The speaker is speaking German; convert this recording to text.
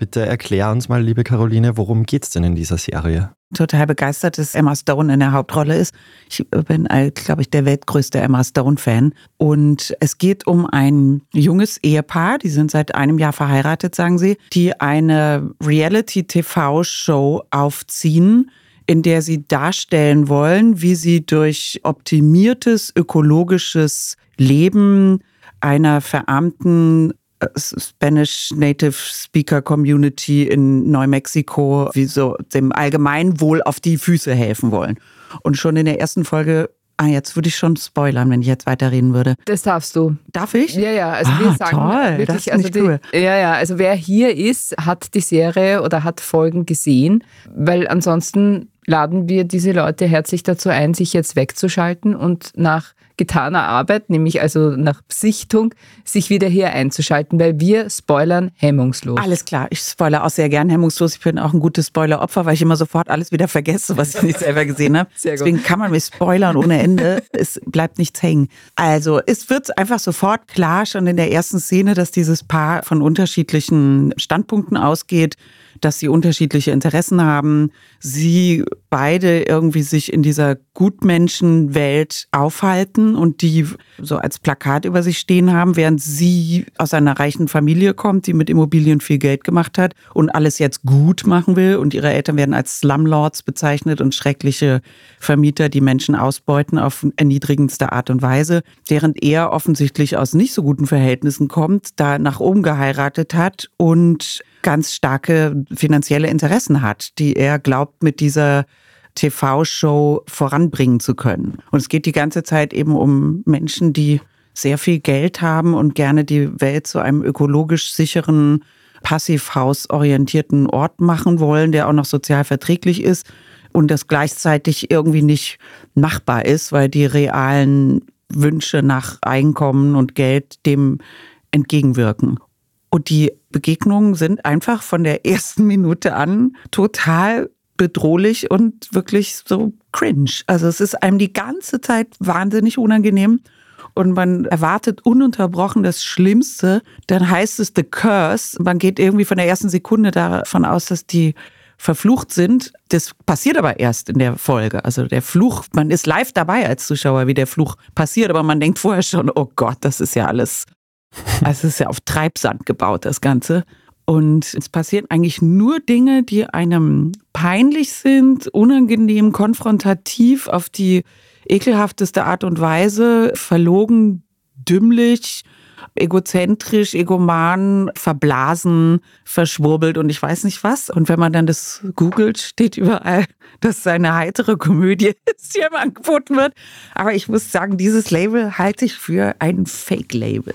Bitte erklär uns mal, liebe Caroline, worum geht's denn in dieser Serie? Total begeistert, dass Emma Stone in der Hauptrolle ist. Ich bin, glaube ich, der weltgrößte Emma Stone-Fan. Und es geht um ein junges Ehepaar, die sind seit einem Jahr verheiratet, sagen sie, die eine Reality-TV-Show aufziehen, in der sie darstellen wollen, wie sie durch optimiertes ökologisches Leben einer verarmten Spanish Native Speaker Community in Neumexiko, wie so dem Allgemeinwohl auf die Füße helfen wollen. Und schon in der ersten Folge Ah, jetzt würde ich schon spoilern, wenn ich jetzt weiterreden würde. Das darfst du. Darf ich? Ja, ja. Also ah, wir sagen toll. wirklich, das ist also nicht die, cool. ja, ja. Also wer hier ist, hat die Serie oder hat Folgen gesehen, weil ansonsten laden wir diese Leute herzlich dazu ein, sich jetzt wegzuschalten und nach getaner Arbeit, nämlich also nach Sichtung, sich wieder hier einzuschalten, weil wir spoilern hemmungslos. Alles klar, ich spoilere auch sehr gern hemmungslos. Ich bin auch ein gutes Spoiler-Opfer, weil ich immer sofort alles wieder vergesse, was ich nicht selber gesehen habe. Sehr gut. Deswegen kann man mich spoilern ohne Ende. Es bleibt nichts hängen. Also es wird einfach sofort klar, schon in der ersten Szene, dass dieses Paar von unterschiedlichen Standpunkten ausgeht dass sie unterschiedliche Interessen haben, sie beide irgendwie sich in dieser Gutmenschenwelt aufhalten und die so als Plakat über sich stehen haben, während sie aus einer reichen Familie kommt, die mit Immobilien viel Geld gemacht hat und alles jetzt gut machen will. Und ihre Eltern werden als Slumlords bezeichnet und schreckliche Vermieter, die Menschen ausbeuten auf erniedrigendste Art und Weise, während er offensichtlich aus nicht so guten Verhältnissen kommt, da nach oben geheiratet hat und ganz starke finanzielle Interessen hat, die er glaubt, mit dieser TV-Show voranbringen zu können. Und es geht die ganze Zeit eben um Menschen, die sehr viel Geld haben und gerne die Welt zu einem ökologisch sicheren, passivhausorientierten Ort machen wollen, der auch noch sozial verträglich ist und das gleichzeitig irgendwie nicht machbar ist, weil die realen Wünsche nach Einkommen und Geld dem entgegenwirken. Und die Begegnungen sind einfach von der ersten Minute an total bedrohlich und wirklich so cringe. Also es ist einem die ganze Zeit wahnsinnig unangenehm und man erwartet ununterbrochen das Schlimmste. Dann heißt es The Curse. Man geht irgendwie von der ersten Sekunde davon aus, dass die verflucht sind. Das passiert aber erst in der Folge. Also der Fluch, man ist live dabei als Zuschauer, wie der Fluch passiert, aber man denkt vorher schon, oh Gott, das ist ja alles also es ist ja auf Treibsand gebaut, das Ganze. Und es passieren eigentlich nur Dinge, die einem peinlich sind, unangenehm, konfrontativ, auf die ekelhafteste Art und Weise, verlogen, dümmlich, egozentrisch, egoman, verblasen, verschwurbelt und ich weiß nicht was. Und wenn man dann das googelt, steht überall, dass es eine heitere Komödie ist, die einem angeboten wird. Aber ich muss sagen, dieses Label halte ich für ein Fake-Label.